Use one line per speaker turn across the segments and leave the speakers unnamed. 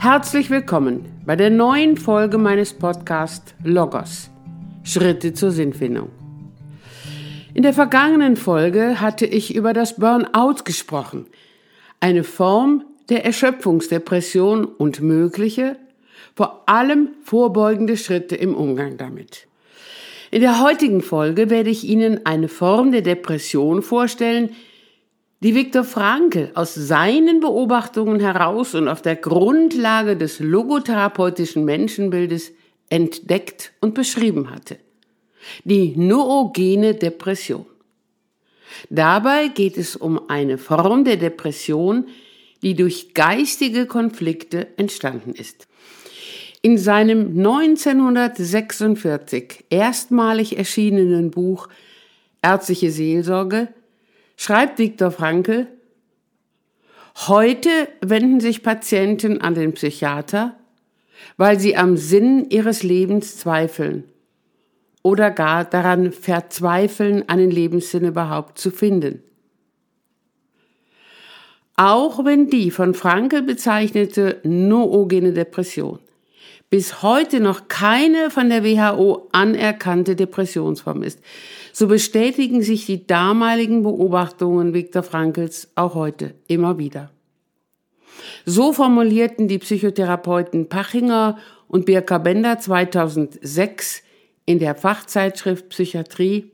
Herzlich willkommen bei der neuen Folge meines Podcasts Logos Schritte zur Sinnfindung. In der vergangenen Folge hatte ich über das Burnout gesprochen, eine Form der Erschöpfungsdepression und mögliche, vor allem vorbeugende Schritte im Umgang damit. In der heutigen Folge werde ich Ihnen eine Form der Depression vorstellen, die Viktor Frankl aus seinen Beobachtungen heraus und auf der Grundlage des logotherapeutischen Menschenbildes entdeckt und beschrieben hatte. Die noogene Depression. Dabei geht es um eine Form der Depression, die durch geistige Konflikte entstanden ist. In seinem 1946 erstmalig erschienenen Buch Ärztliche Seelsorge schreibt Viktor Frankl, heute wenden sich Patienten an den Psychiater, weil sie am Sinn ihres Lebens zweifeln oder gar daran verzweifeln, einen Lebenssinn überhaupt zu finden. Auch wenn die von Frankl bezeichnete noogene Depression bis heute noch keine von der WHO anerkannte Depressionsform ist, so bestätigen sich die damaligen Beobachtungen Viktor Frankls auch heute immer wieder. So formulierten die Psychotherapeuten Pachinger und Birka Bender 2006 in der Fachzeitschrift Psychiatrie,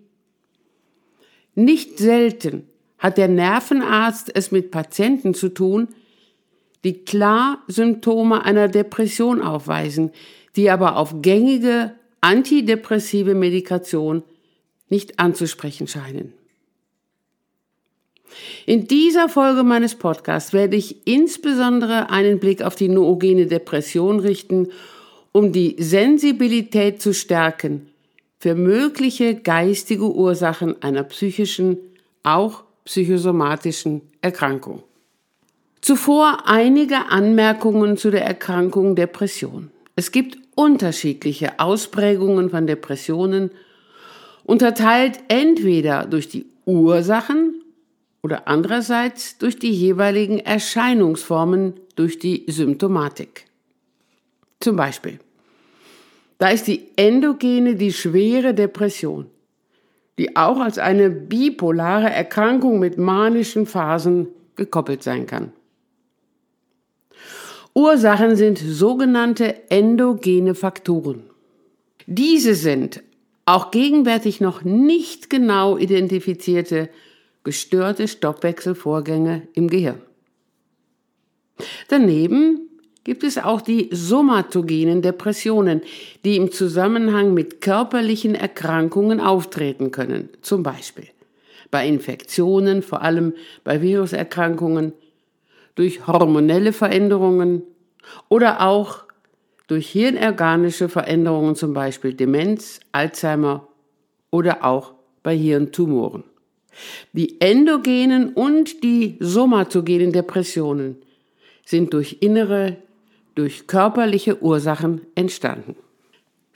nicht selten hat der Nervenarzt es mit Patienten zu tun, die klar Symptome einer Depression aufweisen, die aber auf gängige antidepressive Medikation nicht anzusprechen scheinen. In dieser Folge meines Podcasts werde ich insbesondere einen Blick auf die noogene Depression richten, um die Sensibilität zu stärken für mögliche geistige Ursachen einer psychischen, auch psychosomatischen Erkrankung. Zuvor einige Anmerkungen zu der Erkrankung Depression. Es gibt unterschiedliche Ausprägungen von Depressionen, unterteilt entweder durch die Ursachen oder andererseits durch die jeweiligen Erscheinungsformen durch die Symptomatik. Zum Beispiel, da ist die endogene, die schwere Depression, die auch als eine bipolare Erkrankung mit manischen Phasen gekoppelt sein kann. Ursachen sind sogenannte endogene Faktoren. Diese sind auch gegenwärtig noch nicht genau identifizierte gestörte Stoffwechselvorgänge im Gehirn. Daneben gibt es auch die somatogenen Depressionen, die im Zusammenhang mit körperlichen Erkrankungen auftreten können, zum Beispiel bei Infektionen, vor allem bei Viruserkrankungen, durch hormonelle Veränderungen oder auch durch hirnorganische Veränderungen, zum Beispiel Demenz, Alzheimer oder auch bei Hirntumoren. Die endogenen und die somatogenen Depressionen sind durch innere, durch körperliche Ursachen entstanden.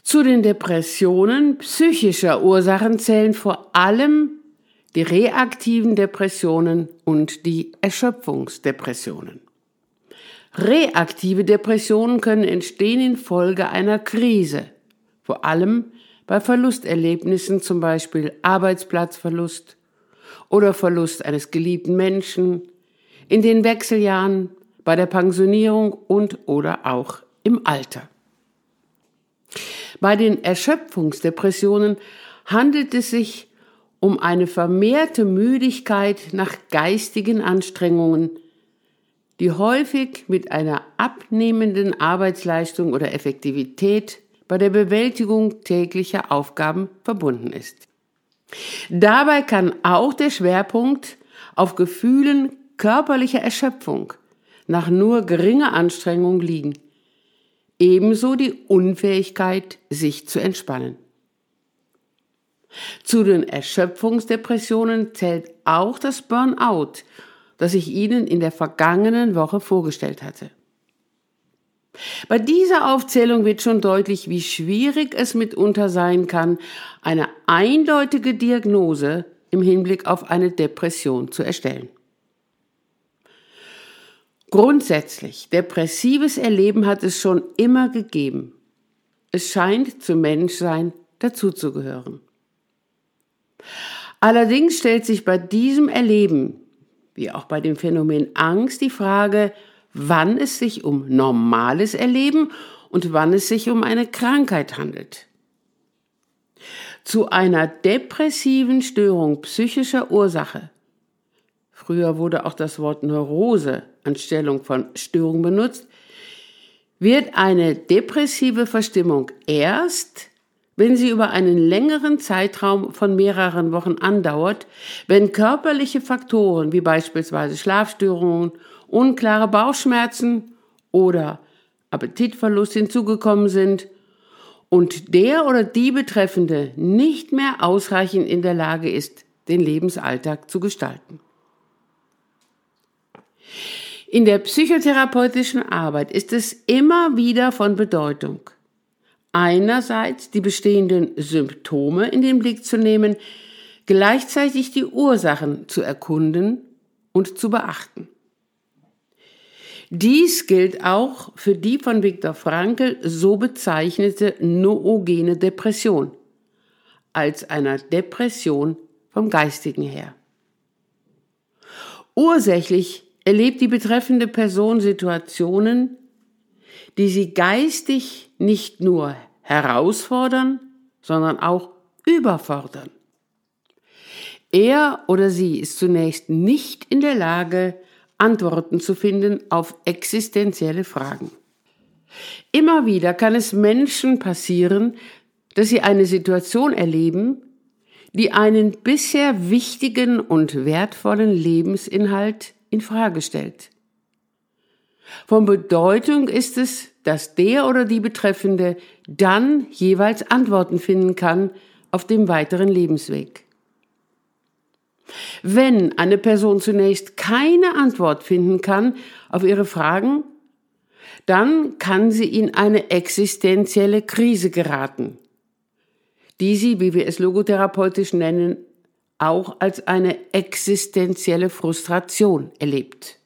Zu den Depressionen psychischer Ursachen zählen vor allem die reaktiven Depressionen und die Erschöpfungsdepressionen. Reaktive Depressionen können entstehen infolge einer Krise, vor allem bei Verlusterlebnissen, zum Beispiel Arbeitsplatzverlust oder Verlust eines geliebten Menschen, in den Wechseljahren, bei der Pensionierung und oder auch im Alter. Bei den Erschöpfungsdepressionen handelt es sich um eine vermehrte Müdigkeit nach geistigen Anstrengungen, die häufig mit einer abnehmenden Arbeitsleistung oder Effektivität bei der Bewältigung täglicher Aufgaben verbunden ist. Dabei kann auch der Schwerpunkt auf Gefühlen körperlicher Erschöpfung nach nur geringer Anstrengung liegen, ebenso die Unfähigkeit, sich zu entspannen. Zu den Erschöpfungsdepressionen zählt auch das Burnout, das ich Ihnen in der vergangenen Woche vorgestellt hatte. Bei dieser Aufzählung wird schon deutlich, wie schwierig es mitunter sein kann, eine eindeutige Diagnose im Hinblick auf eine Depression zu erstellen. Grundsätzlich, depressives Erleben hat es schon immer gegeben. Es scheint zum Menschsein dazuzugehören. Allerdings stellt sich bei diesem Erleben, wie auch bei dem Phänomen Angst, die Frage, wann es sich um normales Erleben und wann es sich um eine Krankheit handelt. Zu einer depressiven Störung psychischer Ursache früher wurde auch das Wort Neurose anstellung von Störung benutzt, wird eine depressive Verstimmung erst, wenn sie über einen längeren Zeitraum von mehreren Wochen andauert, wenn körperliche Faktoren wie beispielsweise Schlafstörungen, unklare Bauchschmerzen oder Appetitverlust hinzugekommen sind und der oder die Betreffende nicht mehr ausreichend in der Lage ist, den Lebensalltag zu gestalten. In der psychotherapeutischen Arbeit ist es immer wieder von Bedeutung, einerseits die bestehenden Symptome in den Blick zu nehmen, gleichzeitig die Ursachen zu erkunden und zu beachten. Dies gilt auch für die von Viktor Frankl so bezeichnete noogene Depression als einer Depression vom Geistigen her. Ursächlich erlebt die betreffende Person Situationen, die sie geistig nicht nur herausfordern, sondern auch überfordern. Er oder sie ist zunächst nicht in der Lage, Antworten zu finden auf existenzielle Fragen. Immer wieder kann es Menschen passieren, dass sie eine Situation erleben, die einen bisher wichtigen und wertvollen Lebensinhalt in Frage stellt. Von Bedeutung ist es, dass der oder die Betreffende dann jeweils Antworten finden kann auf dem weiteren Lebensweg. Wenn eine Person zunächst keine Antwort finden kann auf ihre Fragen, dann kann sie in eine existenzielle Krise geraten, die sie, wie wir es logotherapeutisch nennen, auch als eine existenzielle Frustration erlebt.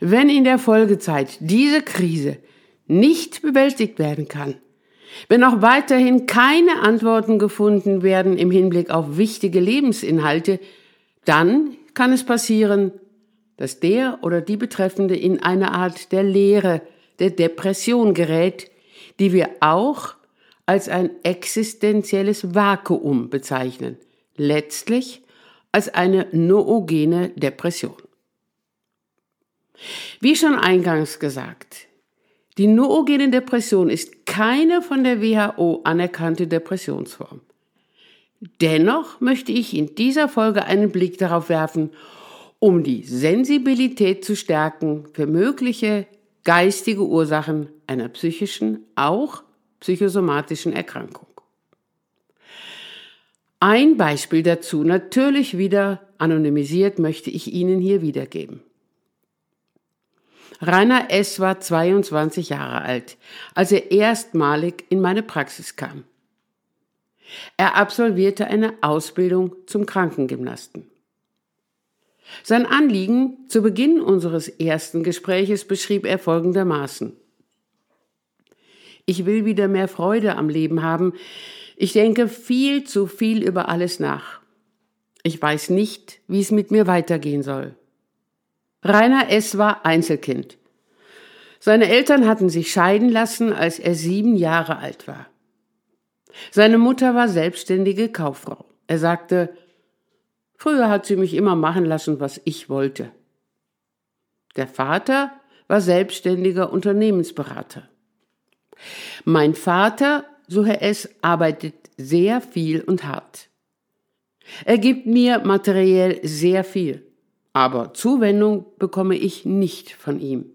Wenn in der Folgezeit diese Krise nicht bewältigt werden kann, wenn auch weiterhin keine Antworten gefunden werden im Hinblick auf wichtige Lebensinhalte, dann kann es passieren, dass der oder die Betreffende in eine Art der Leere, der Depression gerät, die wir auch als ein existenzielles Vakuum bezeichnen – letztlich als eine noogene Depression. Wie schon eingangs gesagt, die noogene Depression ist keine von der WHO anerkannte Depressionsform. Dennoch möchte ich in dieser Folge einen Blick darauf werfen, um die Sensibilität zu stärken für mögliche geistige Ursachen einer psychischen, auch psychosomatischen Erkrankung. Ein Beispiel dazu, natürlich wieder anonymisiert, möchte ich Ihnen hier wiedergeben. Rainer S. war 22 Jahre alt, als er erstmalig in meine Praxis kam. Er absolvierte eine Ausbildung zum Krankengymnasten. Sein Anliegen zu Beginn unseres ersten Gespräches beschrieb er folgendermaßen. Ich will wieder mehr Freude am Leben haben, ich denke viel zu viel über alles nach. Ich weiß nicht, wie es mit mir weitergehen soll. Rainer S. war Einzelkind. Seine Eltern hatten sich scheiden lassen, als er sieben Jahre alt war. Seine Mutter war selbstständige Kauffrau. Er sagte, früher hat sie mich immer machen lassen, was ich wollte. Der Vater war selbstständiger Unternehmensberater. Mein Vater so Herr S. arbeitet sehr viel und hart. Er gibt mir materiell sehr viel, aber Zuwendung bekomme ich nicht von ihm.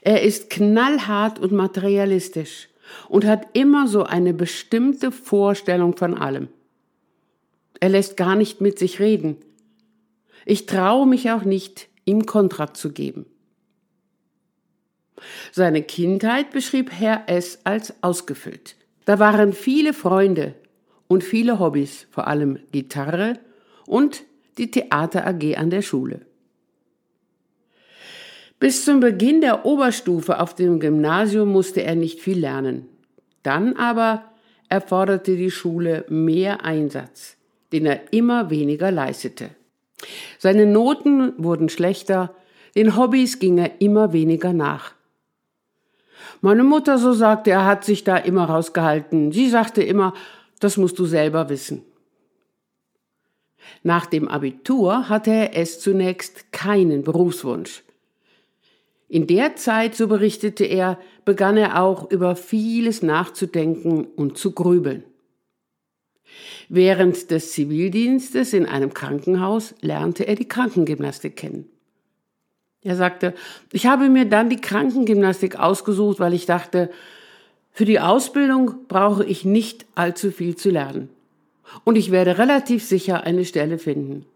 Er ist knallhart und materialistisch und hat immer so eine bestimmte Vorstellung von allem. Er lässt gar nicht mit sich reden. Ich traue mich auch nicht, ihm Kontra zu geben. Seine Kindheit beschrieb Herr S. als ausgefüllt. Da waren viele Freunde und viele Hobbys, vor allem Gitarre und die Theater AG an der Schule. Bis zum Beginn der Oberstufe auf dem Gymnasium musste er nicht viel lernen. Dann aber erforderte die Schule mehr Einsatz, den er immer weniger leistete. Seine Noten wurden schlechter, den Hobbys ging er immer weniger nach. Meine Mutter, so sagte er, hat sich da immer rausgehalten. Sie sagte immer, das musst du selber wissen. Nach dem Abitur hatte er es zunächst keinen Berufswunsch. In der Zeit, so berichtete er, begann er auch über vieles nachzudenken und zu grübeln. Während des Zivildienstes in einem Krankenhaus lernte er die Krankengymnastik kennen. Er sagte, ich habe mir dann die Krankengymnastik ausgesucht, weil ich dachte, für die Ausbildung brauche ich nicht allzu viel zu lernen. Und ich werde relativ sicher eine Stelle finden.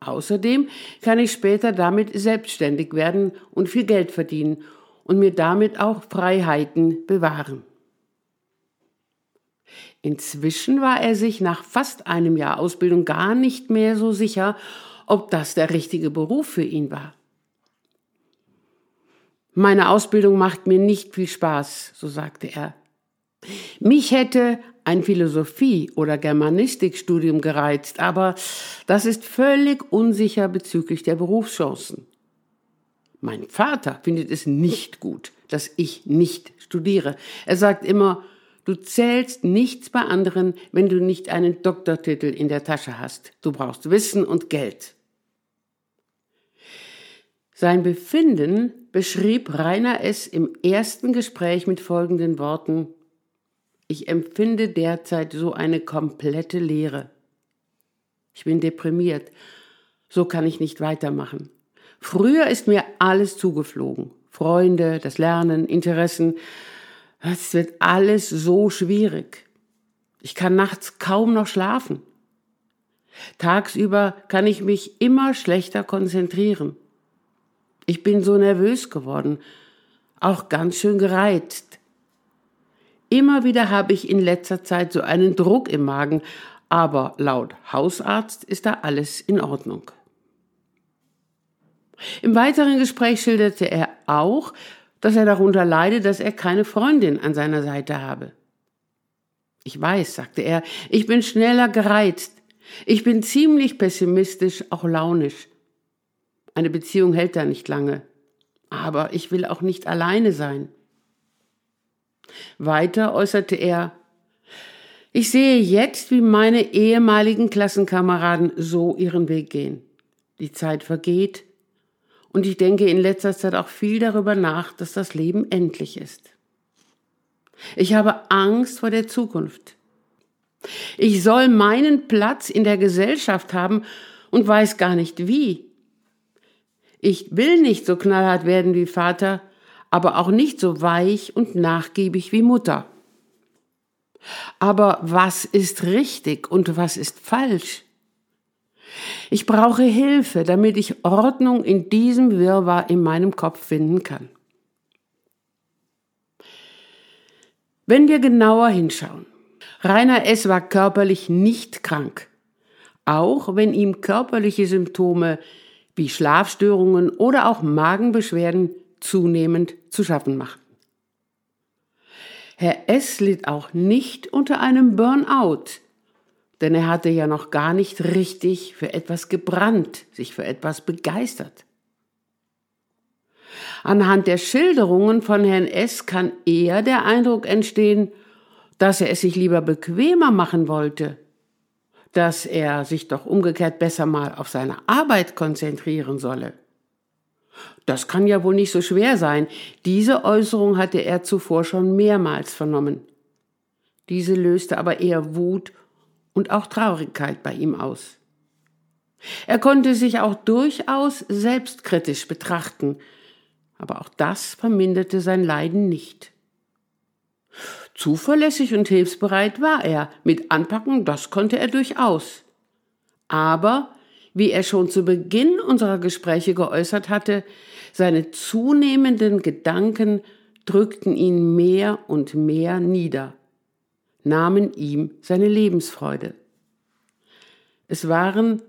Außerdem kann ich später damit selbstständig werden und viel Geld verdienen und mir damit auch Freiheiten bewahren. Inzwischen war er sich nach fast einem Jahr Ausbildung gar nicht mehr so sicher, ob das der richtige Beruf für ihn war. Meine Ausbildung macht mir nicht viel Spaß, so sagte er. Mich hätte ein Philosophie- oder Germanistikstudium gereizt, aber das ist völlig unsicher bezüglich der Berufschancen. Mein Vater findet es nicht gut, dass ich nicht studiere. Er sagt immer, du zählst nichts bei anderen, wenn du nicht einen Doktortitel in der Tasche hast. Du brauchst Wissen und Geld. Sein Befinden beschrieb Rainer S. im ersten Gespräch mit folgenden Worten ich empfinde derzeit so eine komplette Leere. Ich bin deprimiert. So kann ich nicht weitermachen. Früher ist mir alles zugeflogen. Freunde, das Lernen, Interessen. Es wird alles so schwierig. Ich kann nachts kaum noch schlafen. Tagsüber kann ich mich immer schlechter konzentrieren. Ich bin so nervös geworden, auch ganz schön gereizt. Immer wieder habe ich in letzter Zeit so einen Druck im Magen, aber laut Hausarzt ist da alles in Ordnung. Im weiteren Gespräch schilderte er auch, dass er darunter leide, dass er keine Freundin an seiner Seite habe. Ich weiß, sagte er, ich bin schneller gereizt. Ich bin ziemlich pessimistisch, auch launisch. Eine Beziehung hält da nicht lange. Aber ich will auch nicht alleine sein. Weiter äußerte er, ich sehe jetzt, wie meine ehemaligen Klassenkameraden so ihren Weg gehen. Die Zeit vergeht und ich denke in letzter Zeit auch viel darüber nach, dass das Leben endlich ist. Ich habe Angst vor der Zukunft. Ich soll meinen Platz in der Gesellschaft haben und weiß gar nicht wie. Ich will nicht so knallhart werden wie Vater, aber auch nicht so weich und nachgiebig wie Mutter. Aber was ist richtig und was ist falsch? Ich brauche Hilfe, damit ich Ordnung in diesem Wirrwarr in meinem Kopf finden kann. Wenn wir genauer hinschauen, Rainer S. war körperlich nicht krank, auch wenn ihm körperliche Symptome wie Schlafstörungen oder auch Magenbeschwerden zunehmend zu schaffen machten. Herr S. litt auch nicht unter einem Burnout, denn er hatte ja noch gar nicht richtig für etwas gebrannt, sich für etwas begeistert. Anhand der Schilderungen von Herrn S. kann eher der Eindruck entstehen, dass er es sich lieber bequemer machen wollte, dass er sich doch umgekehrt besser mal auf seine Arbeit konzentrieren solle. Das kann ja wohl nicht so schwer sein. Diese Äußerung hatte er zuvor schon mehrmals vernommen. Diese löste aber eher Wut und auch Traurigkeit bei ihm aus. Er konnte sich auch durchaus selbstkritisch betrachten, aber auch das verminderte sein Leiden nicht. Zuverlässig und hilfsbereit war er, mit Anpacken, das konnte er durchaus. Aber wie er schon zu Beginn unserer Gespräche geäußert hatte, seine zunehmenden Gedanken drückten ihn mehr und mehr nieder, nahmen ihm seine Lebensfreude. Es waren,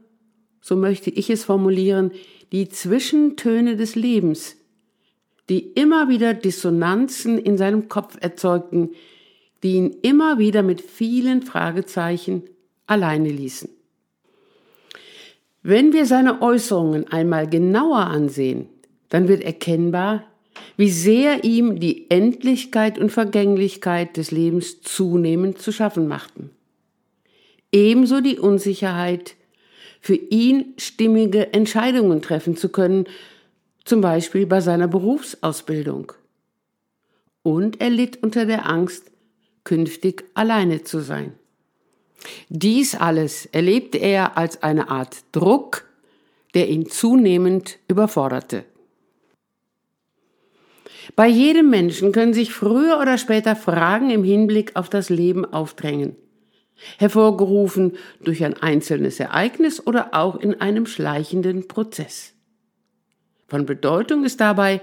so möchte ich es formulieren, die Zwischentöne des Lebens, die immer wieder Dissonanzen in seinem Kopf erzeugten, die ihn immer wieder mit vielen Fragezeichen alleine ließen. Wenn wir seine Äußerungen einmal genauer ansehen, dann wird erkennbar, wie sehr ihm die Endlichkeit und Vergänglichkeit des Lebens zunehmend zu schaffen machten. Ebenso die Unsicherheit, für ihn stimmige Entscheidungen treffen zu können, zum Beispiel bei seiner Berufsausbildung. Und er litt unter der Angst, künftig alleine zu sein. Dies alles erlebte er als eine Art Druck, der ihn zunehmend überforderte. Bei jedem Menschen können sich früher oder später Fragen im Hinblick auf das Leben aufdrängen, hervorgerufen durch ein einzelnes Ereignis oder auch in einem schleichenden Prozess. Von Bedeutung ist dabei,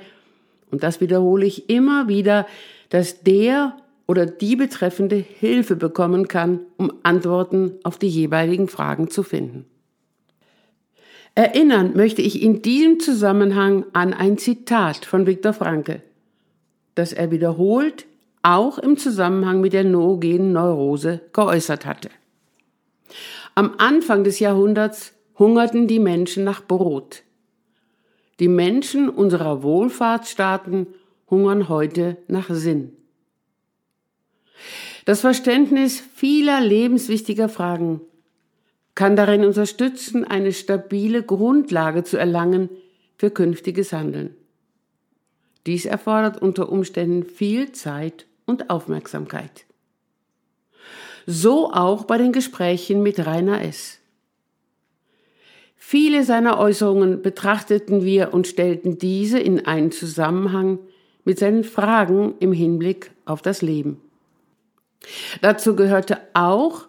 und das wiederhole ich immer wieder, dass der oder die Betreffende Hilfe bekommen kann, um Antworten auf die jeweiligen Fragen zu finden. Erinnern möchte ich in diesem Zusammenhang an ein Zitat von Viktor Frankl, das er wiederholt auch im Zusammenhang mit der noogenen Neurose geäußert hatte. Am Anfang des Jahrhunderts hungerten die Menschen nach Brot. Die Menschen unserer Wohlfahrtsstaaten hungern heute nach Sinn. Das Verständnis vieler lebenswichtiger Fragen kann darin unterstützen, eine stabile Grundlage zu erlangen für künftiges Handeln. Dies erfordert unter Umständen viel Zeit und Aufmerksamkeit. So auch bei den Gesprächen mit Rainer S. Viele seiner Äußerungen betrachteten wir und stellten diese in einen Zusammenhang mit seinen Fragen im Hinblick auf das Leben. Dazu gehörte auch,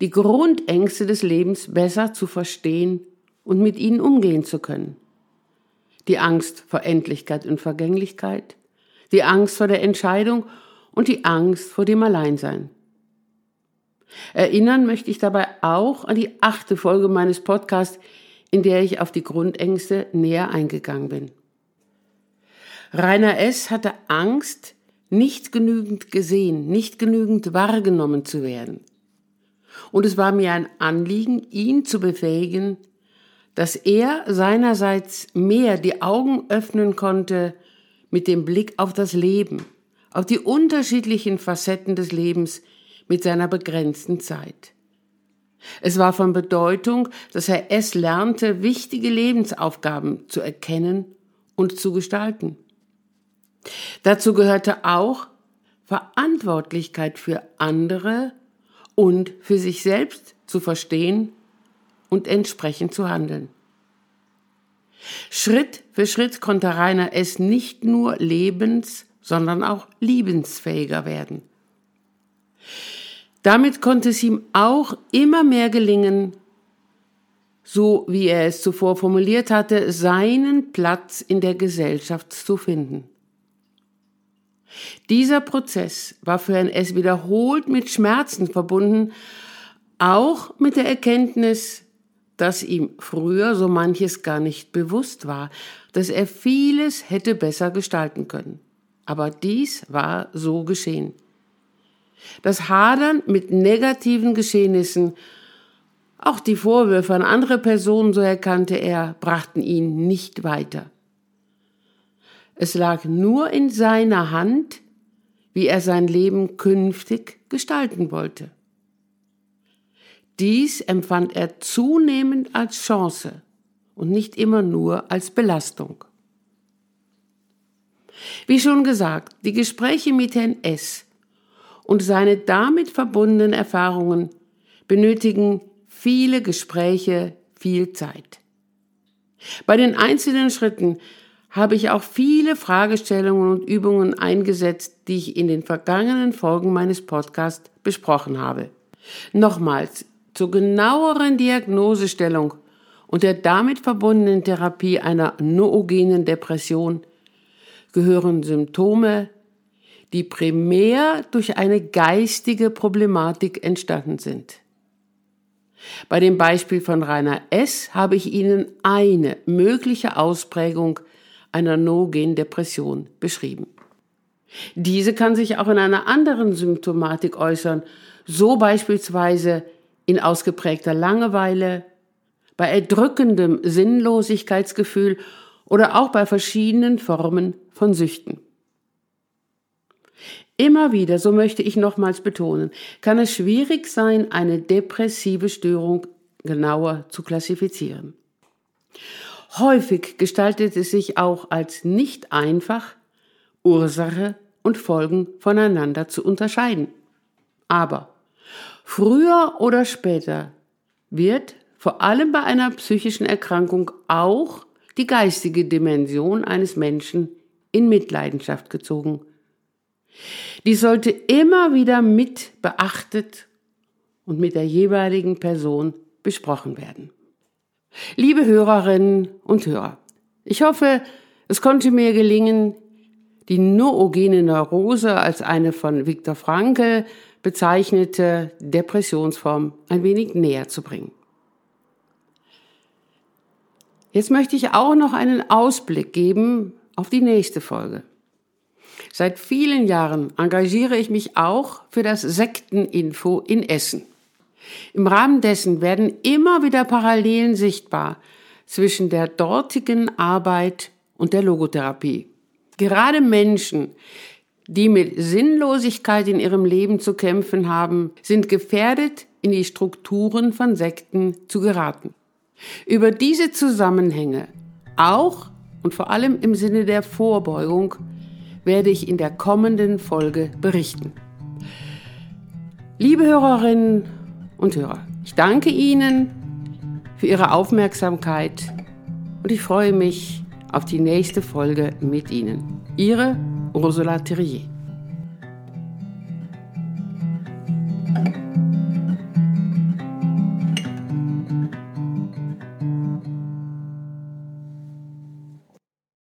die Grundängste des Lebens besser zu verstehen und mit ihnen umgehen zu können. Die Angst vor Endlichkeit und Vergänglichkeit, die Angst vor der Entscheidung und die Angst vor dem Alleinsein. Erinnern möchte ich dabei auch an die achte Folge meines Podcasts, in der ich auf die Grundängste näher eingegangen bin. Rainer S. hatte Angst, nicht genügend gesehen, nicht genügend wahrgenommen zu werden. Und es war mir ein Anliegen, ihn zu befähigen, dass er seinerseits mehr die Augen öffnen konnte mit dem Blick auf das Leben, auf die unterschiedlichen Facetten des Lebens mit seiner begrenzten Zeit. Es war von Bedeutung, dass er es lernte, wichtige Lebensaufgaben zu erkennen und zu gestalten. Dazu gehörte auch Verantwortlichkeit für andere und für sich selbst zu verstehen und entsprechend zu handeln. Schritt für Schritt konnte Rainer es nicht nur lebens, sondern auch liebensfähiger werden. Damit konnte es ihm auch immer mehr gelingen, so wie er es zuvor formuliert hatte, seinen Platz in der Gesellschaft zu finden. Dieser Prozess war für NS wiederholt mit Schmerzen verbunden, auch mit der Erkenntnis, dass ihm früher so manches gar nicht bewusst war, dass er vieles hätte besser gestalten können. Aber dies war so geschehen. Das Hadern mit negativen Geschehnissen, auch die Vorwürfe an andere Personen, so erkannte er, brachten ihn nicht weiter. Es lag nur in seiner Hand, wie er sein Leben künftig gestalten wollte. Dies empfand er zunehmend als Chance und nicht immer nur als Belastung. Wie schon gesagt, die Gespräche mit Herrn S. und seine damit verbundenen Erfahrungen benötigen viele Gespräche, viel Zeit. Bei den einzelnen Schritten habe ich auch viele Fragestellungen und Übungen eingesetzt, die ich in den vergangenen Folgen meines Podcasts besprochen habe. Nochmals, zur genaueren Diagnosestellung und der damit verbundenen Therapie einer noogenen Depression gehören Symptome, die primär durch eine geistige Problematik entstanden sind. Bei dem Beispiel von Rainer S. habe ich Ihnen eine mögliche Ausprägung einer No-Gen-Depression beschrieben. Diese kann sich auch in einer anderen Symptomatik äußern, so beispielsweise in ausgeprägter Langeweile, bei erdrückendem Sinnlosigkeitsgefühl oder auch bei verschiedenen Formen von Süchten. Immer wieder, so möchte ich nochmals betonen, kann es schwierig sein, eine depressive Störung genauer zu klassifizieren. Häufig gestaltet es sich auch als nicht einfach, Ursache und Folgen voneinander zu unterscheiden. Aber früher oder später wird vor allem bei einer psychischen Erkrankung auch die geistige Dimension eines Menschen in Mitleidenschaft gezogen die sollte immer wieder mit beachtet und mit der jeweiligen Person besprochen werden. Liebe Hörerinnen und Hörer, ich hoffe, es konnte mir gelingen, die noogene Neurose als eine von Viktor Frankl bezeichnete Depressionsform ein wenig näher zu bringen. Jetzt möchte ich auch noch einen Ausblick geben auf die nächste Folge. Seit vielen Jahren engagiere ich mich auch für das Sekteninfo in Essen. Im Rahmen dessen werden immer wieder Parallelen sichtbar zwischen der dortigen Arbeit und der Logotherapie. Gerade Menschen, die mit Sinnlosigkeit in ihrem Leben zu kämpfen haben, sind gefährdet, in die Strukturen von Sekten zu geraten. Über diese Zusammenhänge, auch und vor allem im Sinne der Vorbeugung, werde ich in der kommenden Folge berichten. Liebe Hörerinnen und Hörer, ich danke Ihnen für Ihre Aufmerksamkeit und ich freue mich auf die nächste Folge mit Ihnen. Ihre Ursula Thierrier.